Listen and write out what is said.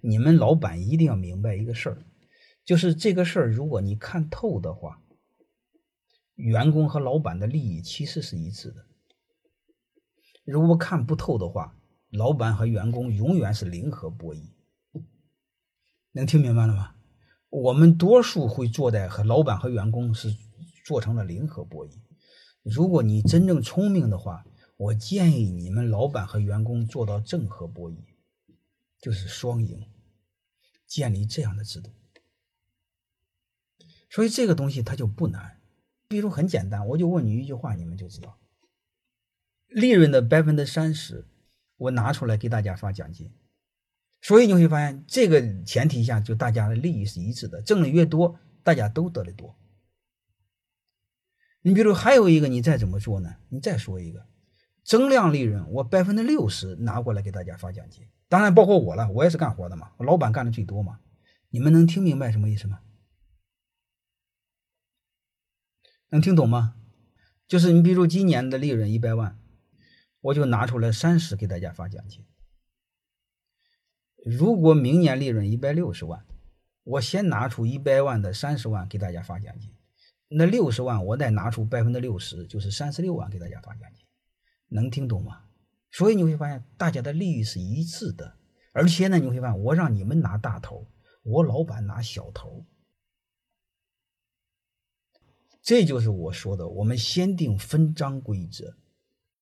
你们老板一定要明白一个事儿，就是这个事儿，如果你看透的话，员工和老板的利益其实是一致的；如果看不透的话，老板和员工永远是零和博弈。能听明白了吗？我们多数会做在和老板和员工是做成了零和博弈。如果你真正聪明的话，我建议你们老板和员工做到正和博弈，就是双赢，建立这样的制度。所以这个东西它就不难，比如很简单，我就问你一句话，你们就知道，利润的百分之三十，我拿出来给大家发奖金。所以你会发现，这个前提下就大家的利益是一致的，挣的越多，大家都得的多。你比如还有一个，你再怎么做呢？你再说一个。增量利润，我百分之六十拿过来给大家发奖金，当然包括我了，我也是干活的嘛，老板干的最多嘛。你们能听明白什么意思吗？能听懂吗？就是你比如今年的利润一百万，我就拿出来三十给大家发奖金。如果明年利润一百六十万，我先拿出一百万的三十万给大家发奖金，那六十万我再拿出百分之六十，就是三十六万给大家发奖金。能听懂吗？所以你会发现大家的利益是一致的，而且呢，你会发现我让你们拿大头，我老板拿小头，这就是我说的，我们先定分章规则。